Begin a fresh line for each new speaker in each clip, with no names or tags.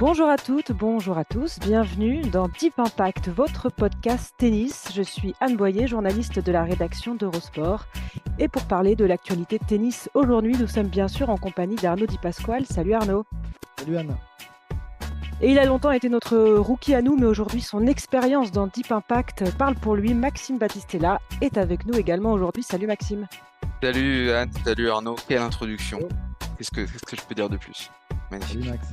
Bonjour à toutes, bonjour à tous, bienvenue dans Deep Impact, votre podcast tennis. Je suis Anne Boyer, journaliste de la rédaction d'Eurosport. Et pour parler de l'actualité tennis, aujourd'hui, nous sommes bien sûr en compagnie d'Arnaud Di Pasquale. Salut Arnaud.
Salut Anne.
Et il a longtemps été notre rookie à nous, mais aujourd'hui, son expérience dans Deep Impact parle pour lui. Maxime Battistella est avec nous également aujourd'hui. Salut Maxime.
Salut Anne, salut Arnaud. Quelle introduction. Qu'est-ce que, qu'est-ce que je peux dire de plus? Magnifique.
Salut Max.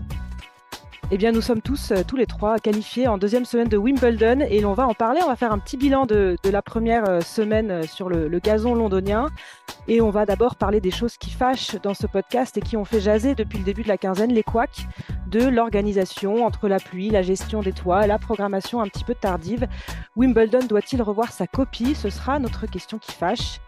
Eh bien, nous sommes tous, euh, tous les trois, qualifiés en deuxième semaine de Wimbledon et l'on va en parler. On va faire un petit bilan de, de la première euh, semaine euh, sur le, le, gazon londonien. Et on va d'abord parler des choses qui fâchent dans ce podcast et qui ont fait jaser depuis le début de la quinzaine les couacs de l'organisation entre la pluie, la gestion des toits, la programmation un petit peu tardive. Wimbledon doit-il revoir sa copie? Ce sera notre question qui fâche.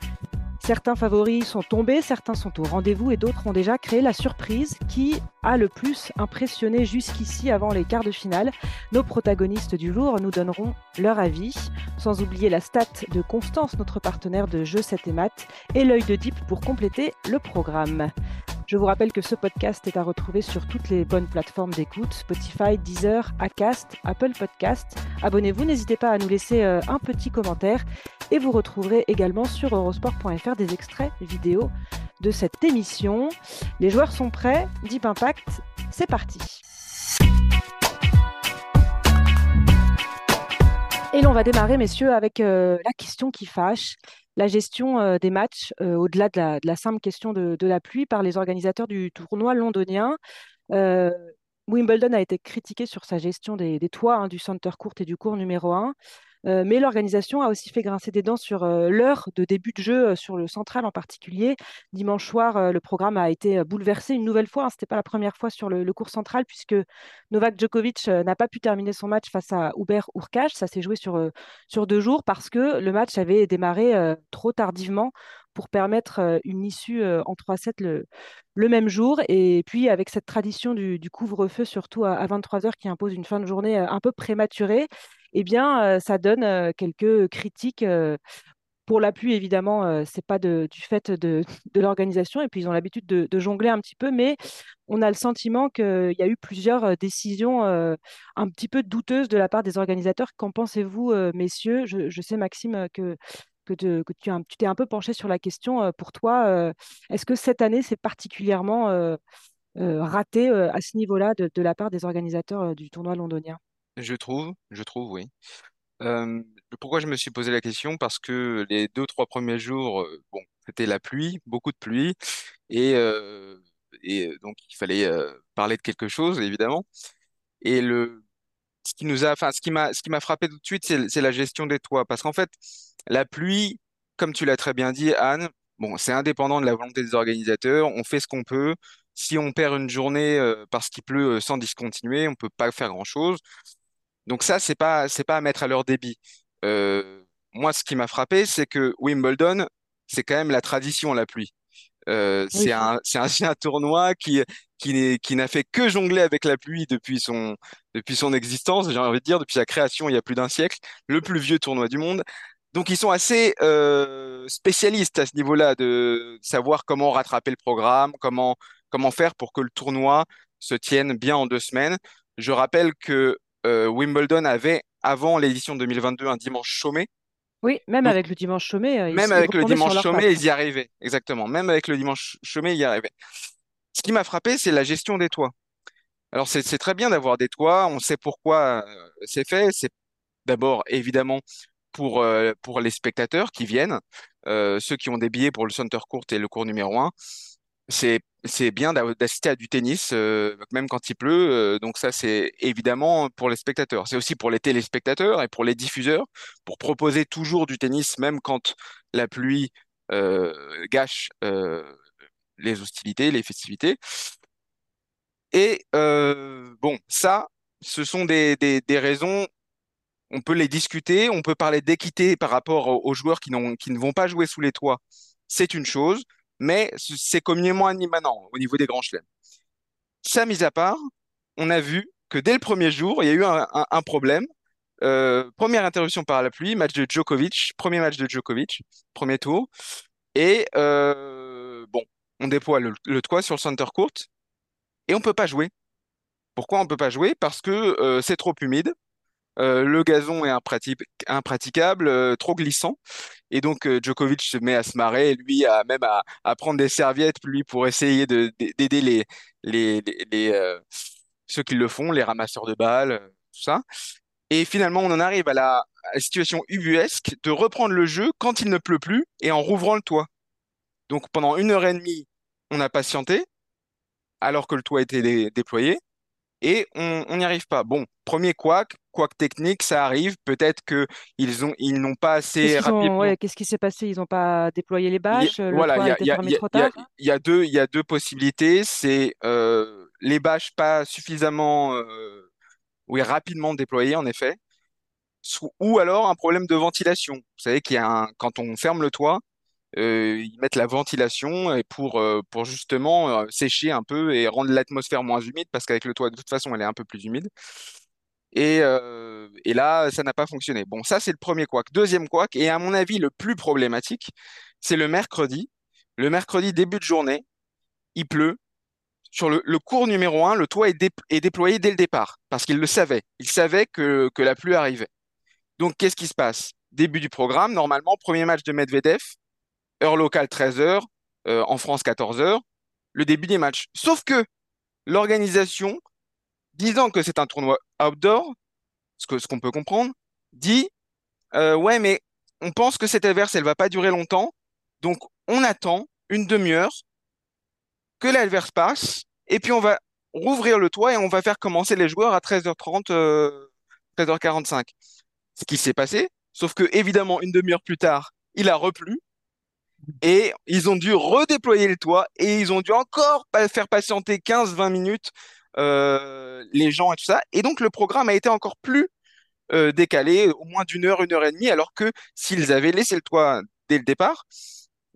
Certains favoris sont tombés, certains sont au rendez-vous et d'autres ont déjà créé la surprise qui a le plus impressionné jusqu'ici avant les quarts de finale. Nos protagonistes du jour nous donneront leur avis, sans oublier la stat de Constance, notre partenaire de jeux 7 et maths, et l'œil de Deep pour compléter le programme. Je vous rappelle que ce podcast est à retrouver sur toutes les bonnes plateformes d'écoute, Spotify, Deezer, Acast, Apple Podcast. Abonnez-vous, n'hésitez pas à nous laisser euh, un petit commentaire et vous retrouverez également sur eurosport.fr des extraits vidéo de cette émission. Les joueurs sont prêts, Deep Impact, c'est parti. Et l'on va démarrer, messieurs, avec euh, la question qui fâche la gestion euh, des matchs, euh, au-delà de la, simple question de, la pluie, par les organisateurs du tournoi londonien. Wimbledon a été critiqué sur sa gestion des, toits hein, du center court et du cours numéro 1. Euh, mais l'organisation a aussi fait grincer des dents sur euh, l'heure de début de jeu, euh, sur le central en particulier. Dimanche soir, le programme a été bouleversé une nouvelle fois. Hein, Ce n'était pas la première fois sur le, cours central, puisque Novak Djokovic n'a pas pu terminer son match face à Hubert Hurkacz. Ça s'est joué sur deux jours parce que le match avait démarré trop tardivement pour permettre une issue en 3-7 le, le, même jour. Et puis, avec cette tradition du, couvre-feu, surtout à, à 23h, qui impose une fin de journée un peu prématurée, eh bien, ça donne quelques critiques. Pour la pluie, évidemment, c'est pas de, du fait de, l'organisation, et puis ils ont l'habitude de, jongler un petit peu, mais on a le sentiment qu'il y a eu plusieurs décisions un petit peu douteuses de la part des organisateurs. Qu'en pensez-vous, messieurs? Je, sais, Maxime, que, que, tu, t'es un peu penché sur la question. Pour toi, est-ce que cette année, c'est particulièrement raté à ce niveau-là de, la part des organisateurs du tournoi londonien?
Je trouve, je trouve, oui. Euh, pourquoi je me suis posé la question? Parce que les deux, trois premiers jours, euh, bon, c'était la pluie, beaucoup de pluie, et, euh, donc il fallait euh, parler de quelque chose, évidemment. Et le, ce qui nous a, enfin, ce qui m'a, ce qui m'a frappé tout de suite, c'est, la gestion des toits, parce qu'en fait, la pluie, comme tu l'as très bien dit, Anne, bon, c'est indépendant de la volonté des organisateurs, on fait ce qu'on peut. Si on perd une journée parce qu'il pleut sans discontinuer, on peut pas faire grand-chose. Donc ça, c'est pas c'est pas à mettre à leur débit. Euh, moi, ce qui m'a frappé, c'est que Wimbledon, c'est quand même la tradition la pluie. Euh, oui. c'est un c'est un, un, tournoi qui qui n'a fait que jongler avec la pluie depuis son depuis son existence. J'ai envie de dire depuis sa création il y a plus d'un siècle, le plus vieux tournoi du monde. Donc ils sont assez euh, spécialistes à ce niveau-là de savoir comment rattraper le programme, comment comment faire pour que le tournoi se tienne bien en deux semaines. Je rappelle que euh, Wimbledon avait, avant l'édition 2022, un dimanche chômé.
Oui, même Donc, avec le dimanche chômé.
Euh, même avec le dimanche chômé, ils y arrivaient. Exactement. Même avec le dimanche chômé, ils y arrivaient. Ce qui m'a frappé, c'est la gestion des toits. Alors, c'est très bien d'avoir des toits. On sait pourquoi euh, c'est fait. C'est d'abord, évidemment, pour, euh, pour les spectateurs qui viennent, euh, ceux qui ont des billets pour le center court et le cours numéro 1. c'est bien d'a- d'assister à du tennis, même quand il pleut. donc ça, c'est évidemment pour les spectateurs. C'est aussi pour les téléspectateurs et pour les diffuseurs, pour proposer toujours du tennis, même quand la pluie gâche les hostilités, les festivités. Et euh, bon, ça, ce sont des, des, raisons. On peut les discuter, on peut parler d'équité par rapport aux, joueurs qui qui ne vont pas jouer sous les toits. C'est une chose, mais c'est communément admis maintenant au niveau des grands chelems. Ça, mis à part, on a vu que dès le premier jour, il y a eu un, problème. Euh, première interruption par la pluie, match de Djokovic, premier match de Djokovic, premier tour. Et euh, bon, on déploie le, le toit sur le center court et on peut pas jouer. Pourquoi on peut pas jouer? Parce que euh, c'est trop humide. Euh, le gazon est imprati- impraticable, euh, trop glissant. Et donc, Djokovic se met à se marrer, lui, même à, prendre des serviettes, lui, pour essayer de, d'aider les, ceux qui le font, les ramasseurs de balles, tout ça. Et finalement, on en arrive à la situation ubuesque de reprendre le jeu quand il ne pleut plus et en rouvrant le toit. Donc, pendant une heure et demie, on a patienté, alors que le toit était dé- déployé et on n'y arrive pas. Bon, premier couac, couac technique, ça arrive. Peut-être que ils ont, ils n'ont pas assez
qu'ils ont,
rapidement.
ouais, qu'est-ce qui s'est passé? Ils n'ont pas déployé les bâches,
voilà, il
toit
y y a, deux, il y a deux possibilités. C'est euh, les bâches pas suffisamment, euh, oui, rapidement déployées en effet, ou alors un problème de ventilation. Vous savez qu'il y a un, quand on ferme le toit, ils mettent la ventilation euh, pour justement euh, sécher un peu et rendre l'atmosphère moins humide, parce qu'avec le toit, de toute façon, elle est un peu plus humide. Et, euh, là, ça n'a pas fonctionné. Bon, ça, c'est le premier couac. Deuxième couac, et à mon avis, le plus problématique, c'est le mercredi. Le mercredi, début de journée, il pleut. Sur le, cours numéro un, le toit est déployé dès le départ, parce qu'il le savait. Il savait que, que la pluie arrivait. Donc, qu'est-ce qui se passe? Début du programme, normalement, premier match de Medvedev, heure locale 13h, en France 14h, le début des matchs. Sauf que l'organisation, disant que c'est un tournoi outdoor, ce que, ce qu'on peut comprendre, dit euh, ouais, mais on pense que cette averse, elle va pas durer longtemps, donc on attend une demi-heure que l'averse passe, et puis on va rouvrir le toit et on va faire commencer les joueurs à 13h30, euh, 13h45. Ce qui s'est passé, sauf que évidemment, une demi-heure plus tard, il a replu, et ils ont dû redéployer le toit, et ils ont dû encore faire patienter 15-20 minutes euh, les gens et tout ça, et donc le programme a été encore plus euh, décalé, au moins d'une heure, une heure et demie, alors que s'ils avaient laissé le toit dès le départ,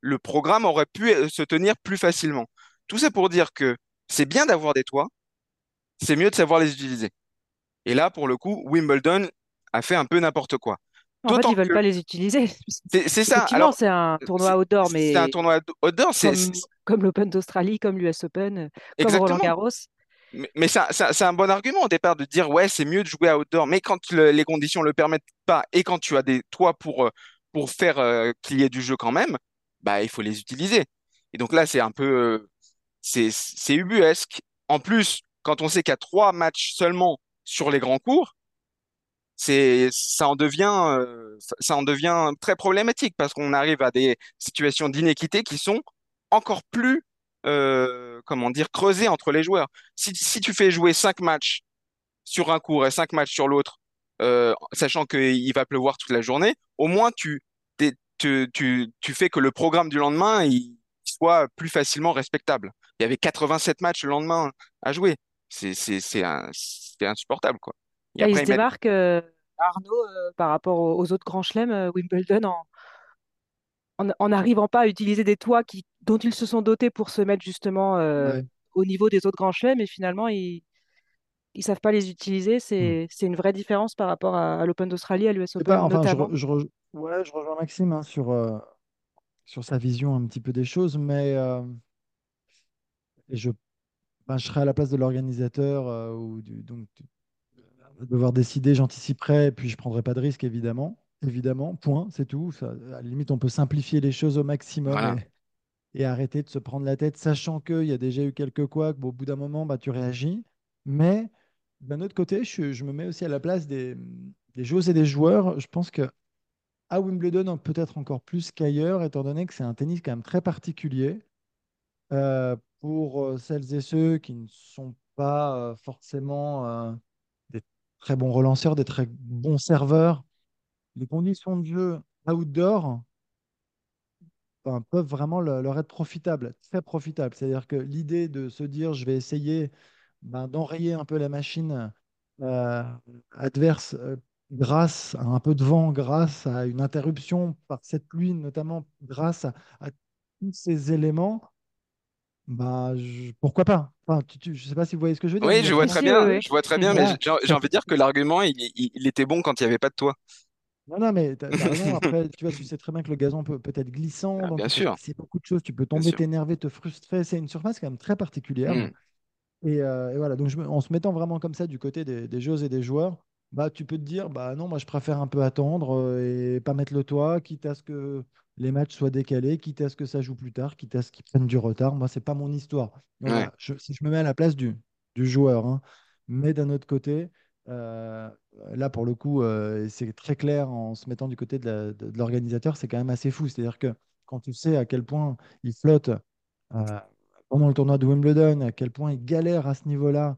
le programme aurait pu euh, se tenir plus facilement. Tout ça pour dire que c'est bien d'avoir des toits, c'est mieux de savoir les utiliser. Et là, pour le coup, Wimbledon a fait un peu n'importe quoi.
En fait, ils veulent
que
pas les utiliser.
c'est ça.
Effectivement,
Alors,
c'est un tournoi
c'est
outdoor,
c'est un
mais
tournoi outdoor, c'est
comme, l'Open d'Australie, comme l'US Open, euh, comme
exactement.
Roland-Garros.
Mais, mais ça, ça- c'est un bon argument au départ de dire ouais, c'est mieux de jouer outdoor. Mais quand le- les conditions le permettent pas et quand tu as des toits pour, euh, pour faire euh, qu'il y ait du jeu quand même, bah il faut les utiliser. Et donc là, c'est un peu euh, c'est c'est ubuesque. En plus, quand on sait qu'il y a trois matchs seulement sur les grands cours, c'est ça en devient euh, ça en devient très problématique parce qu'on arrive à des situations d'inéquité qui sont encore plus euh, comment dire creusées entre les joueurs. Si, si tu fais jouer cinq matchs sur un cours et cinq matchs sur l'autre, euh, sachant qu'il va pleuvoir toute la journée, au moins tu, tu, tu, tu fais que le programme du lendemain soit plus facilement respectable. Il y avait 87 matchs le lendemain à jouer. C'est insupportable quoi. Et
Là, il
après
se
ils
démarque, euh, Arnaud, euh, par rapport aux, aux autres grands chelems, euh, Wimbledon, en en n'arrivant pas à utiliser des toits qui, dont ils se sont dotés pour se mettre justement euh,
Ouais.
au niveau des autres grands chelems, et finalement, ils ils savent pas les utiliser. C'est c'est une vraie différence par rapport à, à l'Open d'Australie, à l'US
pas,
Open
enfin, je,
notamment.
je, re- ouais, je rejoins Maxime hein, sur, euh, sur sa vision un petit peu des choses, mais euh, je, ben, je serais à la place de l'organisateur ou du, donc devoir décider, j'anticiperais, et puis je prendrais pas de risque, évidemment. Évidemment, point, c'est tout. Ça, à la limite, on peut simplifier les choses au maximum
voilà.
et, et arrêter de se prendre la tête, sachant qu'il y a déjà eu quelques couacs. Bon, au bout d'un moment, bah, tu réagis. Mais d'un autre côté, je, je me mets aussi à la place des, des joueuses et des joueurs. Je pense que à Wimbledon, peut-être encore plus qu'ailleurs, étant donné que c'est un tennis quand même très particulier. Euh, pour euh, celles et ceux qui ne sont pas euh, forcément euh, très bons relanceurs, des très bons serveurs, les conditions de jeu outdoor enfin, peuvent vraiment le- leur être profitables, très profitables. C'est-à-dire que l'idée de se dire je vais essayer ben, d'enrayer un peu la machine euh, adverse euh, grâce à un peu de vent, grâce à une interruption par cette pluie, notamment grâce à tous ces éléments, bah, je- pourquoi pas? Enfin, tu- tu- je ne sais pas si vous voyez ce que je veux dire,
Oui, je vois très bien, je vois très bien, mais j'ai envie de dire que l'argument, il, il- il était bon quand il n'y avait pas de toi.
Non, non, mais tu as, raison. Après, tu vois, tu sais très bien que le gazon peut, peut être glissant,
Ah,
donc
bien sûr,
passer beaucoup de choses. Tu peux tomber, t'énerver, te frustrer. C'est une surface quand même très particulière.
Hmm,
Et, euh, et voilà, donc je en se mettant vraiment comme ça du côté des, des joueuses et des joueurs, bah, tu peux te dire, bah non, moi je préfère un peu attendre euh, et pas mettre le toit, quitte à ce que les matchs soient décalés, quitte à ce que ça joue plus tard, quitte à ce qu'ils prennent du retard. Moi, c'est pas mon histoire. Donc
ouais.
voilà, je- si je me mets à la place du, du joueur, hein. mais d'un autre côté, euh, là pour le coup, euh, c'est très clair en se mettant du côté de l'organisateur, c'est quand même assez fou. C'est-à-dire que quand tu sais à quel point il flotte pendant le tournoi de Wimbledon, à quel point ils galèrent à ce niveau-là.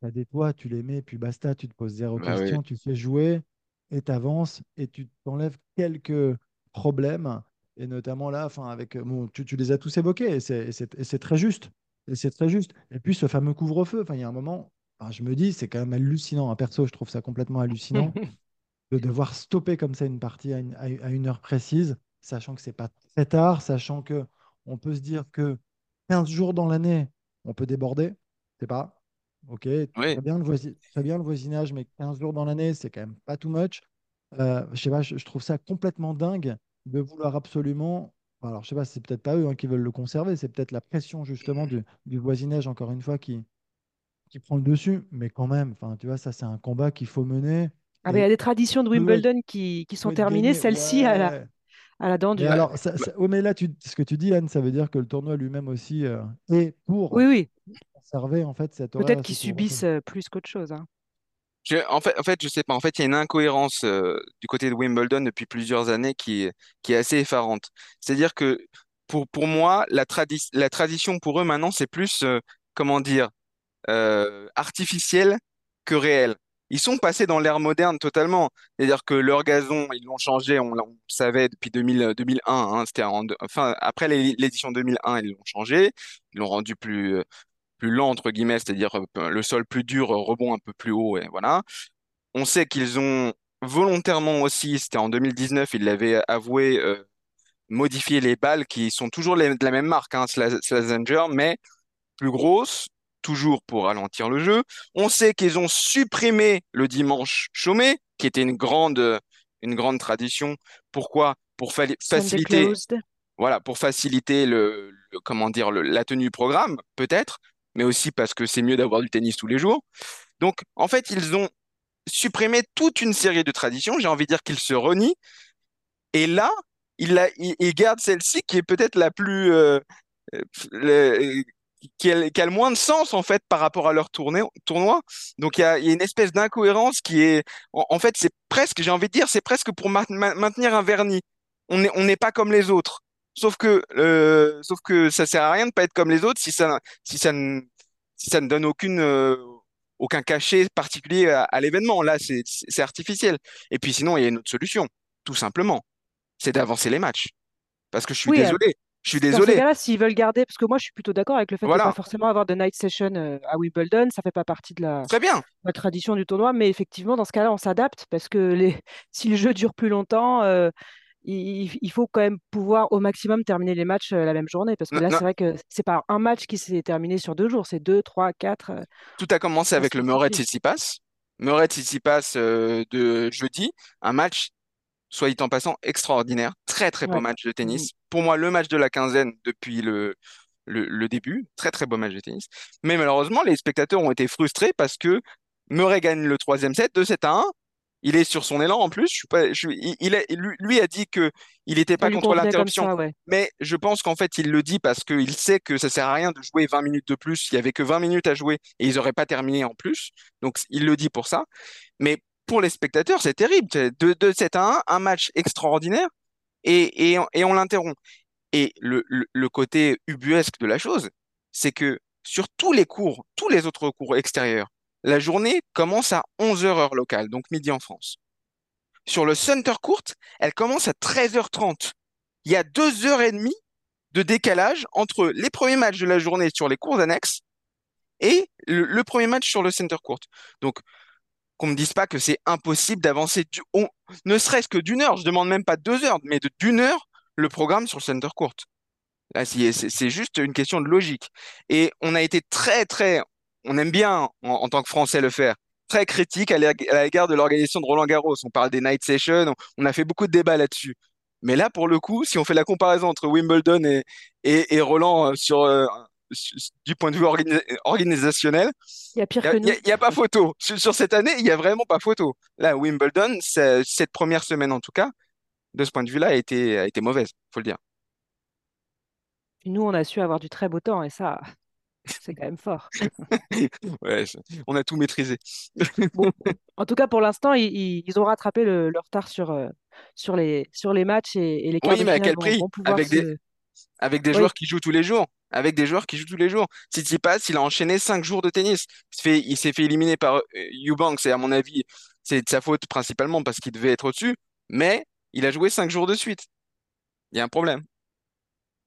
Tu as des toits, tu les mets, puis basta, tu te poses zéro
Bah oui.
question, tu fais jouer et tu avances et tu t'enlèves quelques problèmes. Et notamment là, enfin, avec, bon, tu, tu les as tous évoqués et c'est très juste. Et c'est très juste. Et puis ce fameux couvre-feu, il y a un moment, je me dis, c'est quand même hallucinant. hein. Perso, je trouve ça complètement hallucinant de devoir stopper comme ça une partie à une, à une- à une heure précise, sachant que c'est pas très tard, sachant que on peut se dire que 15 jours dans l'année, on peut déborder. C'est pas. Ok,
Oui,
très bien le voisi- très bien le voisinage, mais 15 jours dans l'année, c'est quand même pas too much. Euh, je sais pas, je, je trouve ça complètement dingue de vouloir absolument. Alors, je sais pas, c'est peut-être pas eux hein, qui veulent le conserver, c'est peut-être la pression justement du, du voisinage, encore une fois, qui, qui prend le dessus. Mais quand même, enfin, tu vois, ça, c'est un combat qu'il faut mener
Ah ben, il y a des traditions de Wimbledon qui, qui sont terminées, celle-ci à la,
Ouais.
À la dent
Mais
dure.
alors, ça,
bah,
ça- oh, mais là, tu, ce que tu dis, Anne, ça veut dire que le tournoi lui-même aussi euh, est
Oui,
pour
oui,
conserver en fait cet horaire
peut-être qu'ils subissent euh, plus qu'autre chose. hein.
je- en fait, en fait, je sais pas. En fait, il y a une incohérence euh, du côté de Wimbledon depuis plusieurs années qui est, qui est assez effarante. C'est-à-dire que pour, pour moi, la, tradi- la tradition pour eux maintenant, c'est plus, euh, comment dire, euh, artificielle que réelle. Ils sont passés dans l'ère moderne totalement. C'est-à-dire que leur gazon, ils l'ont changé, on, on savait depuis 2000, 2001. hein, c'était en, enfin, après l'é- l'édition 2001, ils l'ont changé. Ils l'ont rendu plus, plus lent, entre guillemets, c'est-à-dire euh, le sol plus dur, euh, rebond un peu plus haut, et voilà. On sait qu'ils ont volontairement aussi, c'était en 2019, ils l'avaient avoué, euh, modifié les balles qui sont toujours de la même marque, hein, Sla- Slazenger, mais plus grosses, toujours pour ralentir le jeu. On sait qu'ils ont supprimé le dimanche chômé, qui était une grande, euh, une grande tradition. Pourquoi? Pour fa- faciliter, voilà, pour faciliter le, le- comment dire, le- la tenue du programme, peut-être, mais aussi parce que c'est mieux d'avoir du tennis tous les jours. Donc, en fait, ils ont supprimé toute une série de traditions. J'ai envie de dire qu'ils se renient. Et là, ils, gardent celle-ci qui est peut-être la plus, euh, euh, le- qui a, qui a le moins de sens en fait par rapport à leur tournée, tournoi. Donc il y a, il y a une espèce d'incohérence qui est, en, en fait, c'est presque, j'ai envie de dire, c'est presque pour ma- ma- maintenir un vernis. On n'est on n'est pas comme les autres. Sauf que, euh, sauf que ça sert à rien de pas être comme les autres si ça, si ça ne, si ça ne donne aucune, euh, aucun cachet particulier à, à l'événement. Là, c'est, artificiel. Et puis sinon, il y a une autre solution, tout simplement, c'est d'avancer les matchs. Parce que je suis
Oui, euh,
désolé, je suis
dans
désolé.
cas-là, s'ils veulent garder, parce que moi je suis plutôt d'accord avec le fait de ne pas
Voilà,
forcément avoir de night session euh, à Wimbledon, ça fait pas partie de la,
très bien.
la tradition du tournoi, mais effectivement, dans ce cas-là, on s'adapte parce que les... si le jeu dure plus longtemps, euh, il, il faut quand même pouvoir au maximum terminer les matchs euh, la même journée, parce que
Non,
là, c'est vrai que c'est pas un match qui s'est terminé sur deux jours, c'est deux, trois, quatre.
tout a commencé avec le Murray. Tsitsipas. Murray Tsitsipas euh, de jeudi, un match, soit dit en passant, extraordinaire. Très très beau
Ouais.
match de
Mhm.
tennis. Pour moi, le match de la quinzaine depuis le, le, le début. Très très beau match de tennis. Mais malheureusement, les spectateurs ont été frustrés parce que Murray gagne le troisième set, 2-7 à 1. Il est sur son élan en plus. Je suis pas, je il, il a- lui, a dit que il n'était pas contre l'interruption.
ouais.
Mais je pense qu'en fait, il le dit parce qu'il sait que ça sert à rien de jouer 20 minutes de plus. Il y avait que 20 minutes à jouer et ils n'auraient pas terminé en plus. Donc, il le dit pour ça. Mais pour les spectateurs, c'est terrible. De, de 7 à 1, un match extraordinaire et, on l'interrompt. Et le, côté ubuesque de la chose, c'est que sur tous les cours, tous les autres cours extérieurs, la journée commence à 11 heures heure locale, donc midi en France. Sur le Center Court, elle commence à 13h30. Il y a deux heures et demie de décalage entre les premiers matchs de la journée sur les cours annexes et le, le premier match sur le Center Court. Donc, qu'on me dise pas que c'est impossible d'avancer, du- on- ne serait-ce que d'une heure. Je demande même pas deux heures, mais d'une heure le programme sur le Center Court. C'est juste une question de logique. Et on a été très, très, on aime bien en, tant que Français le faire, très critique à l'ég- à l'égard de l'organisation de Roland Garros. On parle des night sessions, on, a fait beaucoup de débats là-dessus. Mais là, pour le coup, si on fait la comparaison entre Wimbledon et, Roland euh, sur, euh, du point de vue organi- organisationnel,
Il y a pire
il
que
n'y a,
nous.
y a pas photo. Sur, sur cette année, il n'y a vraiment pas photo. Là, Wimbledon, cette première semaine en tout cas, de ce point de vue-là, a été, a été mauvaise, faut le dire.
Nous, on a su avoir du très beau temps et ça, c'est quand même fort.
Ouais, on a tout maîtrisé.
Bon, en tout cas, pour l'instant, ils, ont rattrapé le, le retard sur, euh, sur les, sur les matchs et, et les
Oui, mais à quel prix? Avec des, joueurs qui jouent tous les jours. Avec des joueurs qui jouent tous les jours. Tsitsipas, il a enchaîné cinq jours de tennis. Il s'est fait, il s'est fait éliminer par euh, Eubanks, et à mon avis, c'est de sa faute principalement parce qu'il devait être au-dessus. Mais il a joué cinq jours de suite. Il y a un problème.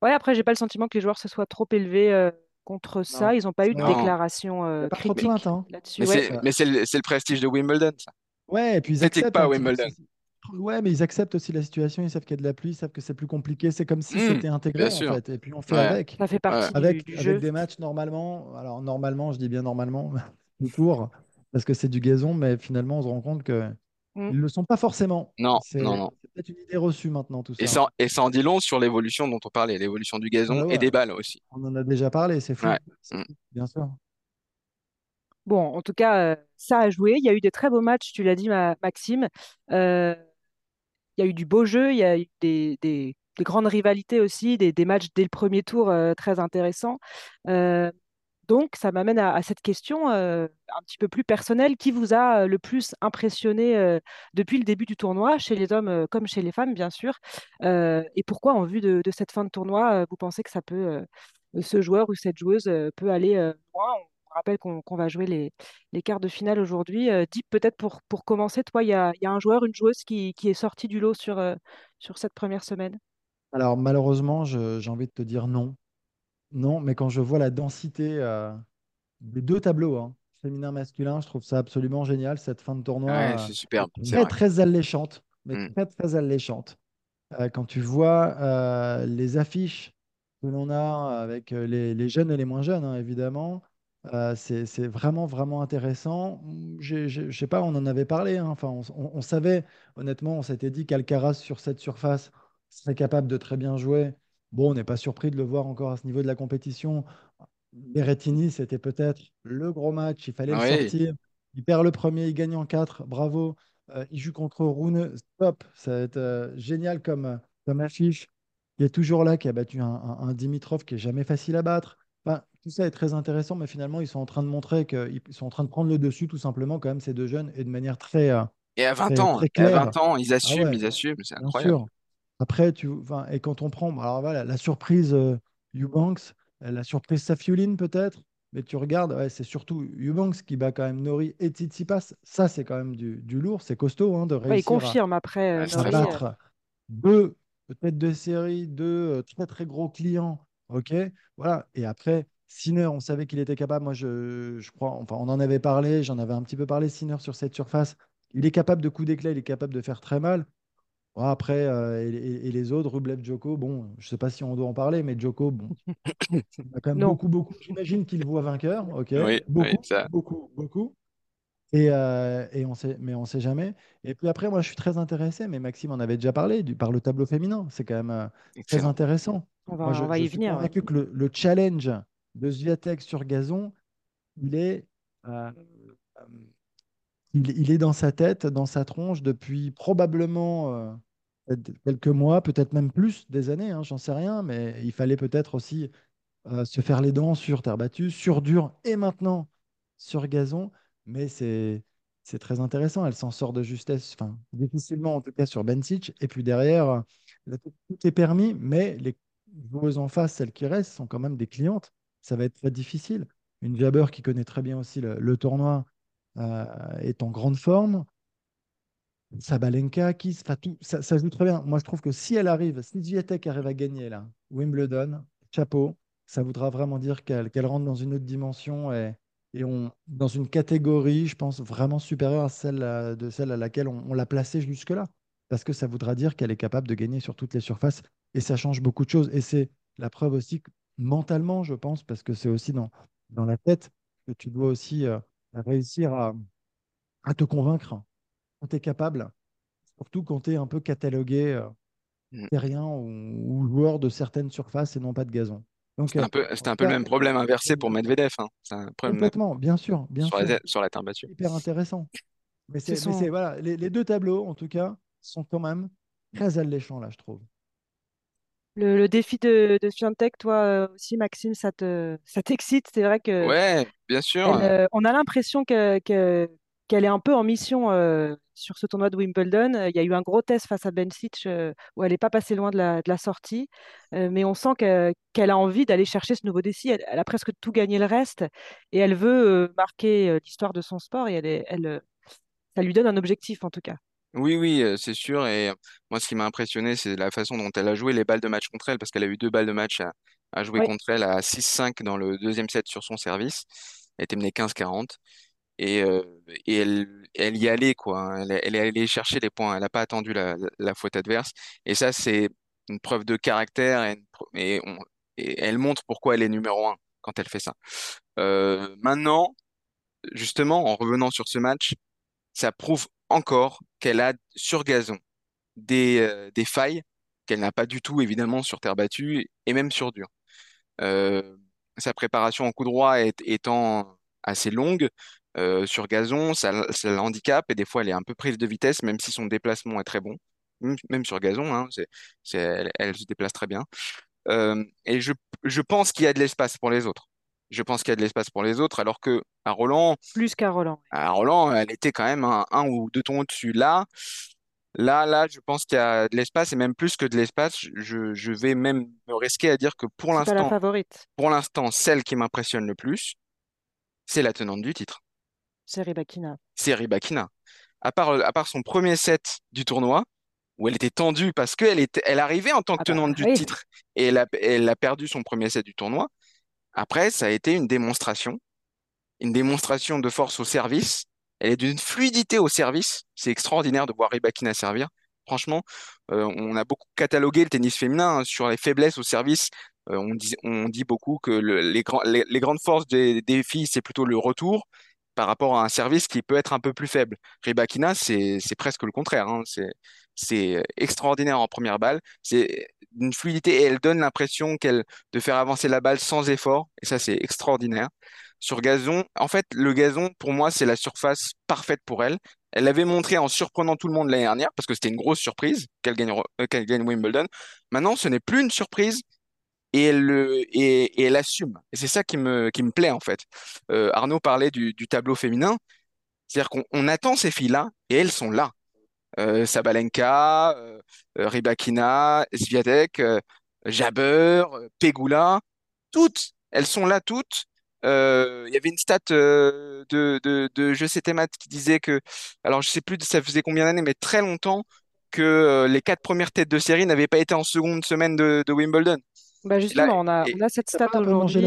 ouais, après, j'ai pas le sentiment que les joueurs se soient trop élevés euh, contre ça. Ils n'ont pas eu de
Non.
déclaration euh, critique
hein.
là-dessus.
Mais
Ouais,
c'est, mais c'est le, c'est le prestige de Wimbledon, ça.
Ouais, et puis ils acceptent
pas
peu.
Wimbledon.
Ouais, mais ils acceptent aussi la situation, ils savent qu'il y a de la pluie, ils savent que c'est plus compliqué. C'est comme si
Hmm,
c'était intégré, en
sûr.
fait. Et puis on fait
Ouais,
avec.
ça fait partie du,
Avec,
du
avec
jeu.
des matchs normalement, alors normalement, je dis bien normalement, tout court, parce que c'est du gazon, mais finalement, on se rend compte que
Mm.
ils ne le sont pas forcément.
Non,
C'est
non.
c'est peut-être une idée reçue maintenant, tout
Et
ça.
ça, et ça en dit long sur l'évolution dont on parlait, l'évolution du
Ah
gazon
bah
et des balles aussi.
on en a déjà parlé, c'est fou.
Ouais.
C'est
Mm.
fou, bien sûr.
Bon, en tout cas, euh, ça a joué. Il y a eu des très beaux matchs, tu l'as dit, Ma- Maxime. Euh, il y a eu du beau jeu, il y a eu des, des- des grandes rivalités aussi, des, matchs dès le premier tour euh, très intéressants. Euh, donc, ça m'amène à, cette question euh, un petit peu plus personnelle. Qui vous a le plus impressionné depuis le début du tournoi, chez les hommes comme chez les femmes, bien sûr? Et pourquoi, en vue de, cette fin de tournoi, vous pensez que ce joueur ou cette joueuse peut aller loin? Rappelle qu'on va jouer les, les quarts de finale aujourd'hui. Euh, Deep, peut-être pour, pour commencer, toi, il y a, il y a un joueur, une joueuse qui, qui est sorti du lot sur, euh, sur cette première semaine?
Alors malheureusement, j'ai envie de te dire non. Non, mais quand je vois la densité euh, des deux tableaux, hein, féminin-masculin, je trouve ça absolument génial, cette fin de tournoi
Ouais,
euh,
c'est superbe, c'est
très
vrai.
très alléchante, mais
Mm.
très très alléchante. Euh, quand tu vois euh, les affiches que l'on a avec les, les jeunes et les moins jeunes, hein, évidemment, euh, c'est vraiment vraiment intéressant. Mm, j'ai- Je sais pas, on en avait parlé, hein, enfin, on, on- on savait, honnêtement, on s'était dit qu'Alcaraz sur cette surface serait capable de très bien jouer. Bon, on n'est pas surpris de le voir encore à ce niveau de la compétition. Berrettini, c'était peut-être le gros match, il fallait le
Oui,
sortir. Il perd le premier, il gagne en 4, bravo. Euh, il joue contre Rune, top, ça va être euh, génial comme, comme affiche. Il est toujours là, qui a battu un, un- un Dimitrov qui est jamais facile à battre. Tout ça est très intéressant, mais finalement, ils sont en train de montrer qu'ils sont en train de prendre le dessus, tout simplement, quand même, ces deux jeunes, et de manière très, euh,
Et à 20
très,
ans,
très
et à
claire.
20 ans, ils
Ah
assument,
ouais,
ils assument, c'est
bien
incroyable.
sûr. Après, tu, enfin, et quand on prend, alors voilà, la surprise euh, Eubanks, la surprise Safiuline peut-être, mais tu regardes, ouais, c'est surtout Eubanks qui bat quand même Nori et Tsitsipas. Ça, c'est quand même du, du lourd, c'est costaud hein, de
Ouais, il
réussir à,
confirme après euh,
à
euh,
battre deux têtes de série, deux euh, très très gros clients. Ok, voilà. Et après, Sinner, on savait qu'il était capable. Moi, je, je crois, enfin, on en avait parlé, j'en avais un petit peu parlé. Sinner sur cette surface, il est capable de coups d'éclat, il est capable de faire très mal. Bon, après, euh, et, les autres, Rublev, Djoko, bon, je sais pas si on doit en parler, mais Djoko, bon, il a quand même
Non.
beaucoup, beaucoup. J'imagine qu'il voit vainqueur, ok,
Oui, oui,
beaucoup,
ça.
beaucoup, beaucoup. Et, euh, et on sait, mais on sait jamais. Et puis après, moi, je suis très intéressé, mais Maxime en avait déjà parlé, du, par le tableau féminin. C'est quand même euh, très intéressant.
On va,
Moi, je,
on va
je
y
suis
ouais.
convaincu que le, le challenge de Swiatek sur gazon, il est, euh, euh, il, est dans sa tête, dans sa tronche depuis probablement euh, quelques mois, peut-être même plus des années, hein, j'en sais rien, mais il fallait peut-être aussi se faire les dents sur terre battue, sur dur et maintenant sur gazon. Mais c'est c'est très intéressant. Elle s'en sort de justesse, enfin difficilement en tout cas sur Bencic. Et puis derrière, tout est permis, mais les joueuses en face, celles qui restent, sont quand même des clientes. Ça va être très difficile. Une Jabber qui connaît très bien aussi le, tournoi euh, est en grande forme. Sabalenka, enfin, tout, ça, joue très bien. Moi, je trouve que si elle arrive, si Swiatek arrive à gagner là, Wimbledon, chapeau, ça voudra vraiment dire qu'elle rentre dans une autre dimension et, dans une catégorie, je pense, vraiment supérieure à celle, celle à laquelle on, on l'a placée jusque-là. Parce que ça voudra dire qu'elle est capable de gagner sur toutes les surfaces et ça change beaucoup de choses. Et c'est la preuve aussi mentalement, je pense, parce que c'est aussi dans, dans la tête que tu dois aussi euh, réussir à, à te convaincre quand tu es capable, surtout quand tu es un peu catalogué euh,
Mm.
terrien ou, ou joueur de certaines surfaces et non pas de gazon. Donc,
C'était
euh,
un peu, c'était
tout
un peu le même problème inversé pour Medvedev. hein. C'est un problème même
complètement, bien sûr, bien
sur la,
sûr,
sur la terre battue.
hyper intéressant. Mais
son...
voilà, les, les deux tableaux, en tout cas, sont quand même très alléchants, là, je trouve.
Le, le défi de, de toi euh, aussi, Maxime, ça te, ça t'excite? C'est vrai que
Ouais, bien sûr.
elle, euh, on a l'impression que, que- qu'elle est un peu en mission euh, sur ce tournoi de Wimbledon. Il y a eu un gros test face à Bencic où elle n'est pas passée loin de la, de la sortie, mais on sent que- qu'elle a envie d'aller chercher ce nouveau défi. Elle, elle a presque tout gagné le reste et elle veut marquer l'histoire de son sport et elle, est- elle, ça lui donne un objectif en tout cas.
Oui, oui, euh, c'est sûr. Et euh, moi, ce qui m'a impressionné, c'est la façon dont elle a joué les balles de match contre elle, parce qu'elle a eu deux balles de match à, à jouer
Oui,
contre elle à 6-5 dans le deuxième set sur son service. Elle était menée 15-40. Et, euh, et elle, elle y allait, quoi. hein. Elle, elle est allée chercher les points. Elle n'a pas attendu la, la faute adverse. Et ça, c'est une preuve de caractère. Et, une et on- et elle montre pourquoi elle est numéro un quand elle fait ça. Euh, maintenant, justement, en revenant sur ce match, ça prouve encore qu'elle a sur gazon des, euh, des failles qu'elle n'a pas du tout, évidemment, sur terre battue et même sur dur. Euh, sa préparation en coup droit étant assez longue, euh, sur gazon, ça, ça la handicape et des fois elle est un peu prise de vitesse, même si son déplacement est très bon. Même sur gazon, hein, elle, se déplace très bien. Et je pense qu'il y a de l'espace pour les autres. Je pense qu'il y a de l'espace pour les autres, alors que à Roland,
plus qu'à Roland.
à Roland, elle était quand même un, un ou deux tons au-dessus. Là, là, là, je pense qu'il y a de l'espace et même plus que de l'espace. Je, je vais même me risquer à dire que pour
la
l'instant,
favorite,
pour l'instant, celle qui m'impressionne le plus, c'est la tenante du titre.
c'est Rybakina.
C'est Rybakina. À part, à part son premier set du tournoi, où elle était tendue parce qu'elle elle arrivait en tant que
Ah bah
tenante du titre et elle a, elle a perdu son premier set du tournoi. Après, ça a été une démonstration, une démonstration de force au service. Elle est d'une fluidité au service. C'est extraordinaire de voir Rybakina servir. Franchement, euh, on a beaucoup catalogué le tennis féminin hein, sur les faiblesses au service. Euh, on dit, beaucoup que le- les, grandes forces des, filles, c'est plutôt le retour par rapport à un service qui peut être un peu plus faible. Rybakina, c'est, c'est presque le contraire. hein. C'est, c'est extraordinaire en première balle. C'est une fluidité et elle donne l'impression qu'elle de faire avancer la balle sans effort. Et ça, c'est extraordinaire. Sur gazon, en fait, le gazon, pour moi, c'est la surface parfaite pour elle. Elle l'avait montré en surprenant tout le monde l'année dernière, parce que c'était une grosse surprise qu'elle gagne, euh, gagne Wimbledon. Maintenant, ce n'est plus une surprise et elle, le- et, et elle assume. Et c'est ça qui me, qui me plaît, en fait. Euh, Arnaud parlait du, du tableau féminin. C'est-à-dire qu'on on attend ces filles-là et elles sont là. Euh, Sabalenka, euh, euh, Rybakina, Swiatek, euh, Jabber, Pegula, toutes, elles sont là toutes. Euh, Il y avait une stat euh, de, de, de Je sais tes maths qui disait que, alors je sais plus ça faisait combien d'années, mais très longtemps, que euh, les quatre premières têtes de série n'avaient pas été en seconde semaine de, de Wimbledon.
bah
là,
justement, on a,
et,
on a cette stat aujourd'hui.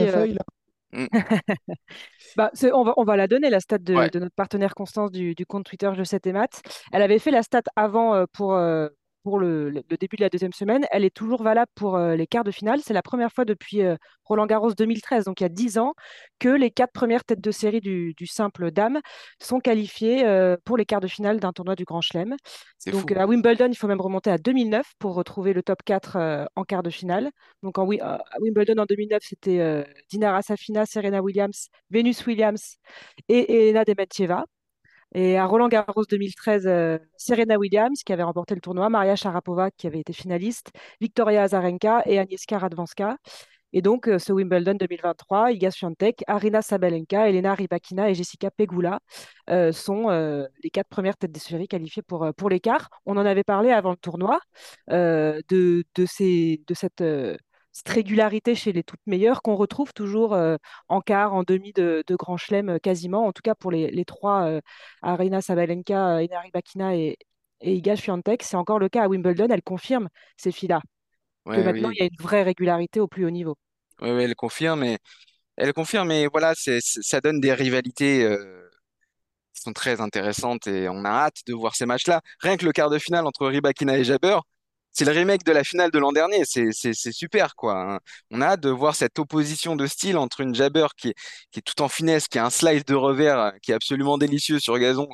Mm,
Bah, on va, on va la donner, la stat de,
ouais,
de notre partenaire Constance du, du compte Twitter Je sais tes maths. Elle avait fait la stat avant euh, pour, euh, pour le, début de la deuxième semaine. Elle est toujours valable pour euh, les quarts de finale. C'est la première fois depuis euh, Roland-Garros 2013, donc il y a 10 ans, que les quatre premières têtes de série du, du simple dame sont qualifiées euh, pour les quarts de finale d'un tournoi du Grand Chelem. Donc
fou.
à Wimbledon, il faut même remonter à 2009 pour retrouver le top 4 euh, en quart de finale. Donc en, à Wimbledon en 2009, c'était Dinara Safina, Serena Williams, Venus Williams et Elena Dementieva. Et à Roland-Garros 2013, euh, Serena Williams qui avait remporté le tournoi, Maria Sharapova qui avait été finaliste, Victoria Azarenka et Agnieszka Radwanska. Et donc euh, ce Wimbledon 2023, Iga Swiatek, Arina Sabalenka, Elena Rybakina et Jessica Pegula euh, sont les quatre premières têtes de série qualifiées pour, pour l'écart. On en avait parlé avant le tournoi de, de, de cette, cette régularité chez les toutes meilleures qu'on retrouve toujours euh, en quart, en demi de, de Grand Chelem euh, quasiment, en tout cas pour les, les trois, euh, Aryna Sabalenka, euh, Inari Bakina et, et Iga Swiatek. C'est encore le cas à Wimbledon, elle confirme ces filles-là, que maintenant
oui,
il y a une vraie régularité au plus haut niveau.
ouais, elle confirme, et elle confirme, et voilà, ça donne des rivalités. euh, qui sont très intéressantes et on a hâte de voir ces matchs-là. Rien que le quart de finale entre Rybakina et Jabber, c'est le remake de la finale de l'an dernier. C'est, super, quoi. hein. On a hâte de voir cette opposition de style entre une Jabber qui est, qui est tout en finesse, qui a un slice de revers euh, qui est absolument délicieux sur gazon.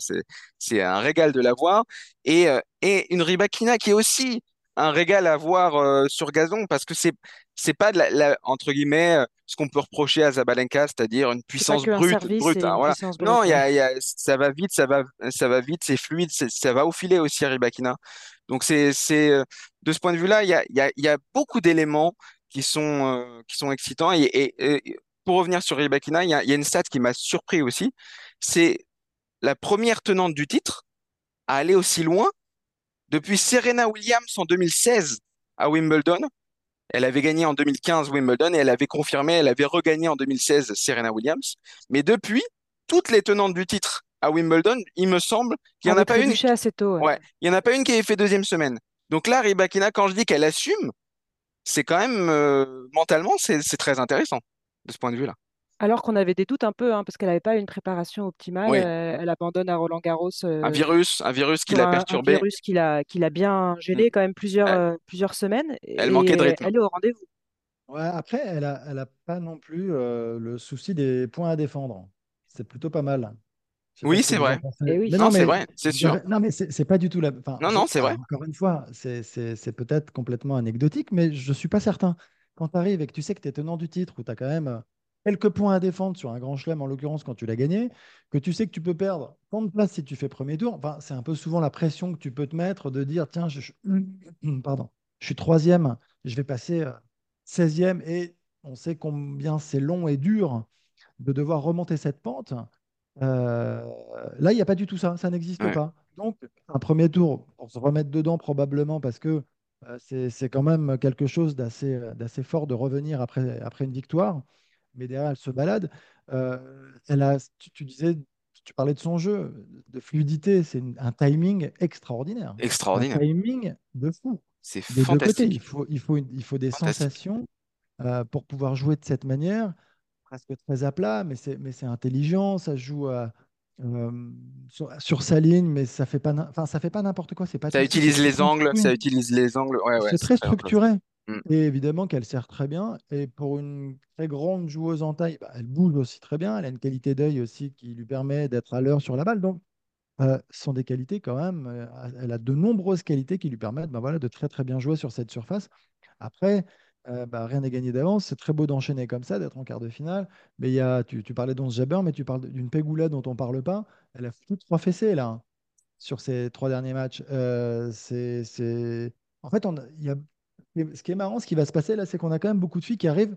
C'est, un régal de la voir. Et, euh, et une Rybakina qui est aussi un régal à voir euh, sur gazon parce que c'est, c'est pas de la, la- entre guillemets, ce qu'on peut reprocher à Zabalenka, c'est-à-dire une puissance brute, brute, hein,
une
voilà.
puissance
Non, il y
ouais.
a, il y a- ça va vite, ça va, ça va vite, c'est fluide, ça va au filet aussi à Rybakina. Donc c'est, euh, de ce point de vue-là, il y a, y y a beaucoup d'éléments qui sont, euh, qui sont excitants. Et, pour revenir sur Rybakina, il y a, il y a une stat qui m'a surpris aussi. C'est la première tenante du titre à aller aussi loin depuis Serena Williams en 2016 à Wimbledon. Elle avait gagné en 2015 Wimbledon et elle avait confirmé, elle avait regagné en 2016 Serena Williams. Mais depuis, toutes les tenantes du titre à Wimbledon, il me semble qu'il n'y en a pas une,
assez tôt. ouais.
ouais, il y en a pas une qui ait fait deuxième semaine. Donc là, Rybakina, quand je dis qu'elle assume, c'est quand même euh, mentalement, c'est très intéressant de ce point de vue-là.
Alors qu'on avait des doutes un peu, hein, parce qu'elle n'avait pas une préparation optimale.
Oui,
euh, elle abandonne à Roland-Garros
un
euh,
virus, un virus qui l'a
un, un virus qui l'a qui l'a bien
Mm.
gêné quand même plusieurs,
Elle,
euh, plusieurs semaines.
elle manquait de rythme.
elle est au rendez-vous.
Ouais, après, elle a, elle a pas non plus euh, le souci des points à défendre. C'est plutôt pas mal.
Oui, c'est vrai.
oui.
Mais
Non,
non,
c'est vrai, c'est sûr.
non, mais c'est pas du tout la. Enfin,
Non, non, c'est vrai.
encore une fois, c'est c'est- c'est peut-être complètement anecdotique, mais je suis pas certain. Quand tu arrives et que tu sais que tu es tenant du titre, où tu as quand même euh, quelques points à défendre sur un grand chelem, en l'occurrence, quand tu l'as gagné, que tu sais que tu peux perdre tant de place si tu fais premier tour, enfin, c'est un peu souvent la pression que tu peux te mettre de dire, tiens, je, je- pardon, je suis troisième, je vais passer euh, 16e et on sait combien c'est long et dur de devoir remonter cette pente. Euh, là, il n'y a pas du tout ça, ça n'existe
Ouais.
pas. Donc, un premier tour pour se remettre dedans, probablement parce que euh, c'est quand même quelque chose d'assez euh, d'assez fort de revenir après, après une victoire. Mais derrière, elle se balade. Euh, elle a, tu, tu disais, tu parlais de son jeu, de fluidité, c'est un timing extraordinaire. Un
Extraordinaire.
timing de fou.
C'est
Des deux côtés, il
fantastique.
faut, il faut, il faut des
Fantastique.
sensations pour pouvoir jouer de cette manière presque très à plat, mais c'est mais c'est intelligent, ça joue à- euh, sur, sur sa ligne, mais ça fait pas, enfin, ça fait pas n'importe quoi, c'est pas
Ça utilise les angles, ça utilise les angles. Ouais, ouais,
c'est très structuré.
Mm.
Et évidemment qu'elle sert très bien. Et pour une très grande joueuse en taille, bah, elle bouge aussi très bien. Elle a une qualité d'œil aussi qui lui permet d'être à l'heure sur la balle. Donc, euh, ce sont des qualités quand même. euh, elle a de nombreuses qualités qui lui permettent bah, voilà, de très très bien jouer sur cette surface. Après, euh, bah, rien n'est gagné d'avance. C'est très beau d'enchaîner comme ça, d'être en quart de finale. Mais y a, tu, tu parlais d'Once Jabeur, mais tu parles d'une Pegula dont on ne parle pas. Elle a foutu trois fessées là, hein, sur ces trois derniers matchs. Euh, c'est. En fait, on a- il y a... ce qui est marrant, ce qui va se passer là, c'est qu'on a quand même beaucoup de filles qui arrivent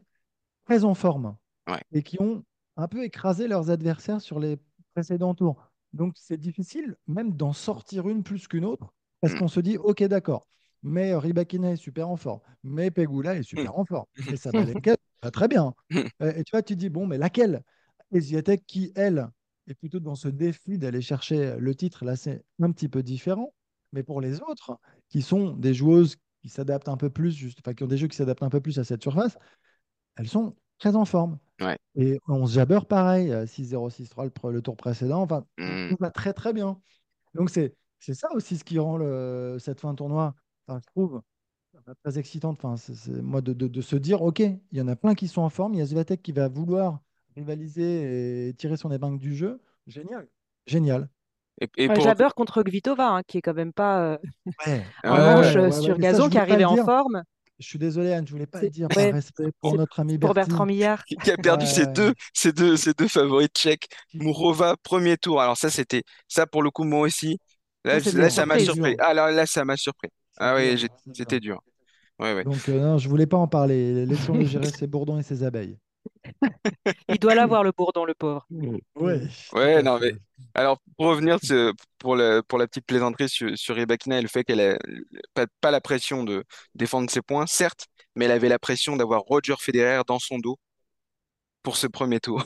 très en forme
Ouais.
et qui ont un peu écrasé leurs adversaires sur les précédents tours. Donc c'est difficile même d'en sortir une plus qu'une autre parce
Mm.
qu'on se dit ok d'accord, mais Rybakina est super en forme, mais Pegula est super en forme, mais Sabalenka va très bien. Euh, et tu vois, tu te dis bon mais laquelle? Et Swiatek qui elle est plutôt dans ce défi d'aller chercher le titre, là c'est un petit peu différent. Mais pour les autres, qui sont des joueuses qui s'adaptent un peu plus, juste, enfin qui ont des jeux qui s'adaptent un peu plus à cette surface, elles sont très en forme.
Ouais.
Et on se jabber pareil, euh, 6-0, 6-3 le, le tour précédent. Enfin,
Mm.
va très très bien. Donc c'est c'est ça aussi ce qui rend le- cette fin de tournoi, enfin, je trouve, très excitante. Enfin, c'est, c'est- moi de, de- de se dire, ok, il y en a plein qui sont en forme. Il y a Zvetek qui va vouloir rivaliser et tirer son épingle du jeu. Génial, génial.
Et, et
Ouais,
pour...
Jabber contre Kvitova, hein, qui est quand même pas euh,
Ouais,
en
Ouais,
manche
ouais.
euh,
ouais, ouais,
sur
ça,
gazon, qui arrivait en forme.
Je suis désolé, Anne, je voulais pas le dire par respect pour
c'est
notre ami.
Bertrand Millard.
qui a perdu ses
Ouais,
deux, ses deux, ses deux favoris tchèques. Mourova, premier tour. Alors ça, c'était ça pour le coup, moi aussi. Là, ça m'a surpris.
dur,
Ah là, ça m'a surpris. Ah oui,
dur,
j'ai-
hein,
c'était
dur.
dur. Ouais, ouais.
Donc, euh, non, je voulais pas en parler. Laissons-le gérer ses bourdons et ses abeilles.
Il doit l'avoir, le bourdon, le pauvre.
Oui,
Ouais, non, mais Alors, pour revenir ce- pour, le- pour la petite plaisanterie sur, sur et le fait qu'elle a pas, pas la pression de défendre ses points, certes, mais elle avait la pression d'avoir Roger Federer dans son dos pour ce premier tour,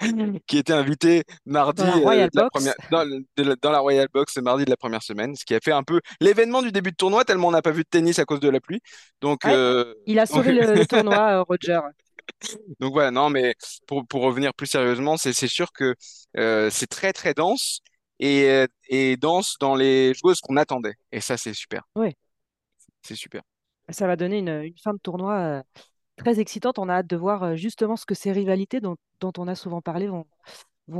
qui était invité mardi
Dans la Royal
de la première,
Box.
dans, le- de la, dans la Royal Box mardi de la première semaine, ce qui a fait un peu l'événement du début de tournoi, tellement on n'a pas vu de tennis à cause de la pluie. Donc,
Ouais,
euh,
il a sauvé le, le tournoi, euh, Roger.
Donc voilà, non, mais pour, pour revenir plus sérieusement, c'est sûr que euh, c'est très très dense et, et dense dans les joueuses qu'on attendait. Et ça, c'est super.
Ouais,
C'est super.
ça va donner une, une fin de tournoi très excitante. On a hâte de voir euh, justement ce que ces rivalités dont, on a souvent parlé vont,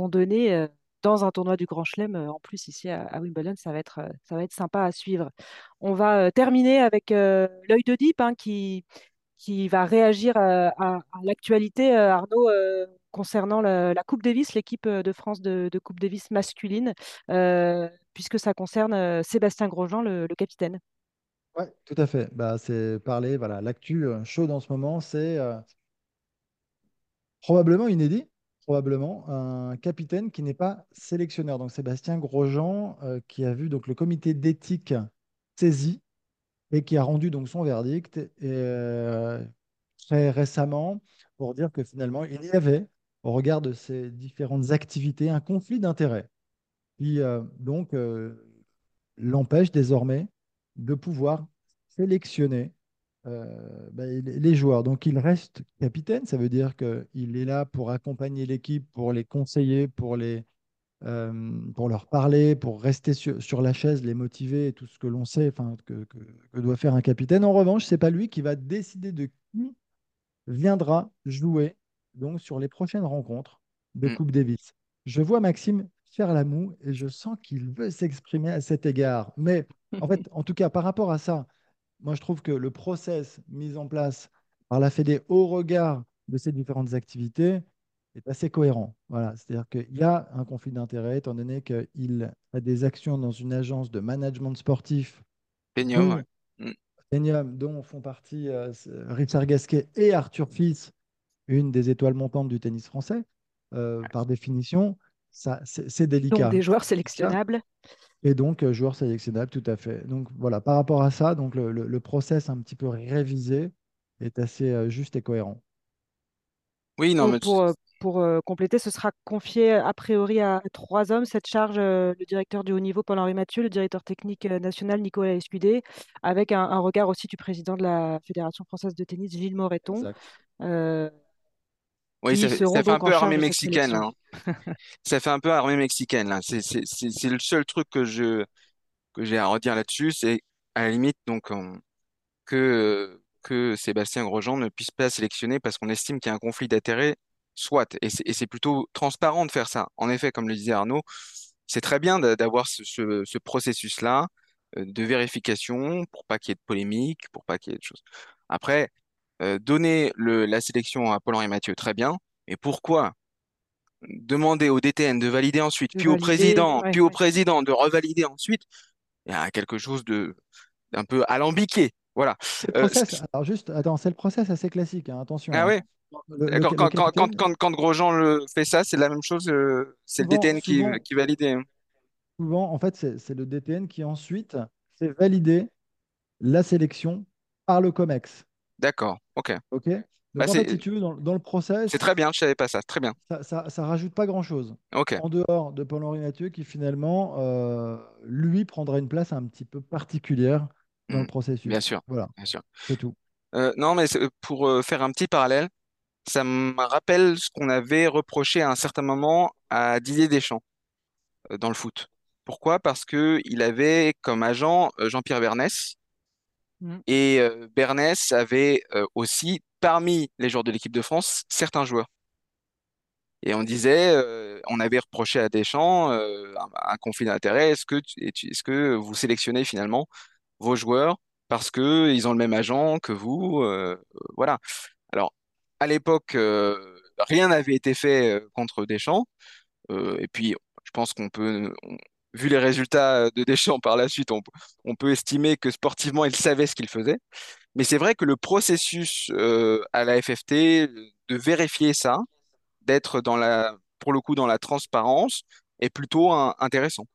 donner euh, dans un tournoi du Grand Chelem. euh, en plus, ici à, Wimbledon, ça va être, ça va être sympa à suivre. On va terminer avec l'œil de Deep hein, qui, va réagir à, l'actualité, Arnaud, concernant la, Coupe Davis, l'équipe de France de, de Coupe Davis masculine, puisque ça concerne Sébastien Grosjean, le capitaine.
Ouais, tout à fait. Bah, c'est parler, voilà, l'actu euh, chaude en ce moment, c'est euh, probablement inédit, probablement un capitaine qui n'est pas sélectionneur. Donc Sébastien Grosjean, euh, qui a vu donc le comité d'éthique saisi et qui a rendu donc son verdict euh, très récemment pour dire que finalement il y avait, au regard de ces différentes activités, un conflit d'intérêts qui donc l'empêche désormais de pouvoir sélectionner euh, bah, les joueurs. Donc il reste capitaine, ça veut dire qu'il est là pour accompagner l'équipe, pour les conseiller, pour, les, euh, pour leur parler, pour rester sur, sur la chaise, les motiver, tout ce que l'on sait que, que- que doit faire un capitaine. En revanche, c'est pas lui qui va décider de qui viendra jouer donc sur les prochaines rencontres de
Mm.
Coupe Davis. Je vois Maxime faire la moue et je sens qu'il veut s'exprimer à cet égard. Mais en fait, en tout cas, par rapport à ça, moi je trouve que le process mis en place par la Fédé au regard de ces différentes activités est assez cohérent. Voilà, c'est-à-dire qu'il y a un conflit d'intérêts étant donné qu'il a des actions dans une agence de management sportif
Pénium, Mm.
Enium, dont font partie euh, Richard Gasquet et Arthur Fils, une des étoiles montantes du tennis français. Euh, par définition, ça, c'est c'est
Donc
délicat.
des joueurs
Délicat.
sélectionnables.
Et donc, euh, joueur sélectionnable, tout à fait. Donc voilà, par rapport à ça, donc le, le- le process un petit peu révisé est assez euh, juste et cohérent.
Oui, non, mais
pour, euh, pour compléter, ce sera confié a priori à trois hommes, cette charge, le directeur du haut niveau Paul-Henri Mathieu, le directeur technique national Nicolas Escudé, avec un, un regard aussi du président de la Fédération française de tennis, Gilles Moreton,
Exact.
euh,
oui, ça,
qui
fait
seront
ça fait un peu armée mexicaine. hein. Ça fait un peu armée mexicaine, là. C'est c'est- c'est- c'est le seul truc que je que j'ai à redire là-dessus. C'est à la limite donc on- que, que Sébastien Grosjean ne puisse pas sélectionner parce qu'on estime qu'il y a un conflit d'intérêts, soit. Et c'est et c'est plutôt transparent de faire ça. En effet, comme le disait Arnaud, c'est très bien d'a- d'avoir ce, ce- ce processus-là euh, de vérification pour pas qu'il y ait de polémique, pour pas qu'il y ait de choses. Après, euh, donner le, la sélection à Paul-Henri Mathieu, très bien. Et pourquoi demander au DTN de valider ensuite,
De
puis au président,
ouais,
puis au président de revalider ensuite? Il y a quelque chose de d'un peu alambiqué. Voilà.
C'est le
Euh,
process. Alors juste, attends, c'est le process assez classique, hein, attention.
ah
hein.
ouais?
Le, le-
D'accord.
le
Quand, quand, quand,
capitaine,
quand, quand Grosjean le fait ça, c'est la même chose. euh, c'est le DTN qui,
souvent,
qui valide. hein.
souvent, en fait, c'est c'est le DTN qui ensuite fait valider la sélection par le COMEX.
D'accord. Ok.
OK?
Bah
Donc, en fait, si
c'est
tu veux, dans, dans le
c'est
process,
très bien. Je savais pas ça. Très bien.
ça, ça, ça rajoute pas grand-chose.
Ok.
En dehors de Paul-Henri Mathieu, qui finalement, euh, lui, prendra une place un petit peu particulière dans le
Hmm. Bien
processus.
sûr.
Voilà,
Bien sûr.
c'est tout.
Euh, non, mais c'est- pour euh, faire un petit parallèle, ça me rappelle ce qu'on avait reproché à un certain moment à Didier Deschamps dans le foot. Pourquoi? Parce que il avait comme agent Jean-Pierre Bernès
Mm.
et euh, Bernès avait euh, aussi parmi les joueurs de l'équipe de France certains joueurs. Et on disait, euh, on avait reproché à Deschamps un, conflit d'intérêts. Est-ce que, est-ce que vous sélectionnez finalement vos joueurs parce que ils ont le même agent que vous? voilà. Alors, à l'époque, rien n'avait été fait contre Deschamps. Et puis, je pense qu'on peut, vu les résultats de Deschamps par la suite, on, on peut estimer que sportivement, il savait ce qu'il faisait. Mais c'est vrai que le processus euh, à la FFT de vérifier ça, d'être dans la, pour le coup, dans la transparence, est plutôt un- intéressant.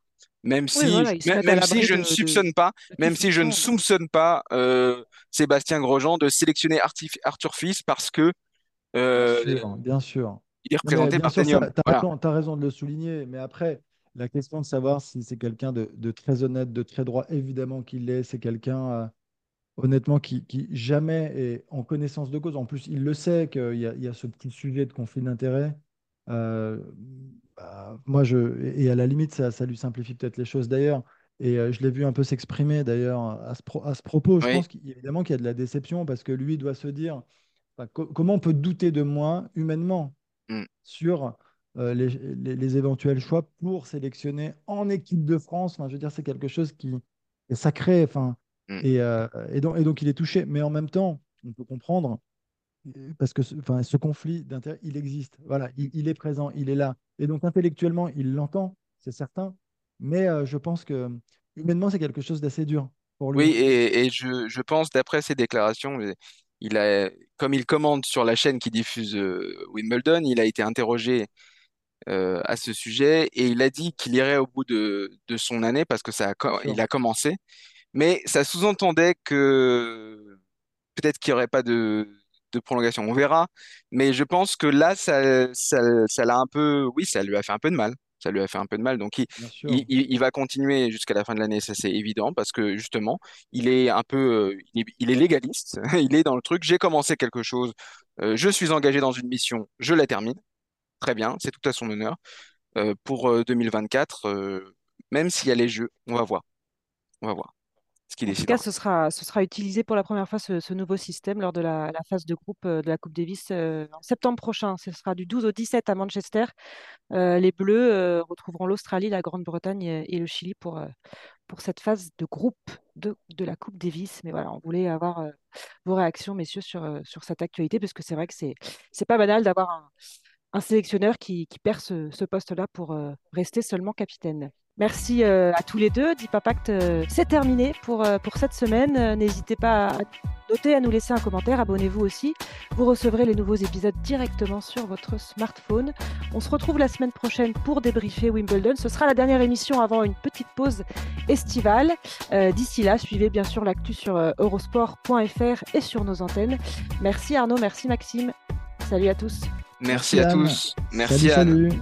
Même
Oui,
si,
voilà,
même, même je
de,
ne
de
soupçonne pas, même si je ne soupçonne pas euh, Sébastien Grosjean de sélectionner Artif- Arthur Fils parce que
Bien
euh,
sûr, bien sûr.
il est représenté par
tu as
Voilà.
t'as raison de le souligner. Mais après, la question de savoir si c'est quelqu'un de, de très honnête, de très droit, évidemment qu'il l'est. C'est quelqu'un, euh, honnêtement, qui, qui jamais est en connaissance de cause. En plus, il le sait qu'il y y a ce petit sujet de conflit d'intérêts. Euh, bah, moi, je, et à la limite, ça, ça lui simplifie peut-être les choses d'ailleurs. Et euh, je l'ai vu un peu s'exprimer d'ailleurs à ce, pro- à ce propos. Je
Oui.
pense qu'évidemment qu'il y a de la déception parce que lui doit se dire, enfin, co- comment on peut douter de moi humainement?
Mm,
sur euh, les, les- les éventuels choix pour sélectionner en équipe de France. Enfin, je veux dire, c'est quelque chose qui est sacré. Enfin,
mm.
et, euh, et donc, et donc, il est touché. Mais en même temps, on peut comprendre, euh, parce que ce, enfin, ce conflit d'intérêt, il existe. Voilà, il, il est présent, il est là. Et donc, intellectuellement, il l'entend, c'est certain. Mais euh, je pense que humainement, c'est quelque chose d'assez dur pour
Oui,
lui.
et, et je, je pense, d'après ses déclarations, il a, comme il commande sur la chaîne qui diffuse Wimbledon, il a été interrogé euh, à ce sujet et il a dit qu'il irait au bout de, de son année parce que ça a, il a commencé. Mais ça sous-entendait que peut-être qu'il n'y aurait pas de, de prolongation. On verra. Mais je pense que là, ça, ça, ça l'a un peu, oui, ça lui a fait un peu de mal. Ça lui a fait un peu de mal. Donc, il,
bien
il,
sûr.
il- il va continuer jusqu'à la fin de l'année, ça c'est évident, parce que justement, il est un peu, euh, il est, il est légaliste. Il est dans le truc. J'ai commencé quelque chose. euh, je suis engagé dans une mission. Je la termine. Très bien. C'est tout à son honneur. Euh, pour euh, 2024, euh, même s'il y a les jeux, on va voir. On va voir ce qu'il
En tout cas, ce sera, ce sera utilisé pour la première fois ce, ce nouveau système lors de la, la phase de groupe euh, de la Coupe Davis euh, en septembre prochain. Ce sera du 12 au 17 à Manchester. Euh, les Bleus euh, retrouveront l'Australie, la Grande-Bretagne et, et le Chili pour, euh, pour cette phase de groupe de, de la Coupe Davis. Mais voilà, on voulait avoir euh, vos réactions, messieurs, sur, euh, sur cette actualité, parce que c'est vrai que c'est, c'est pas banal d'avoir un, un sélectionneur qui, perd ce, poste-là pour euh, rester seulement capitaine. Merci euh, à tous les deux. Deep euh, c'est terminé pour, pour cette semaine. N'hésitez pas à noter, à nous laisser un commentaire. Abonnez-vous aussi. Vous recevrez les nouveaux épisodes directement sur votre smartphone. On se retrouve la semaine prochaine pour débriefer Wimbledon. Ce sera la dernière émission avant une petite pause estivale. D'ici là, suivez bien sûr l'actu sur eurosport.fr et sur nos antennes. Merci Arnaud, merci Maxime. Salut à tous.
Merci
Merci
à
Anne.
tous. Merci
Salut,
Anne.
salut.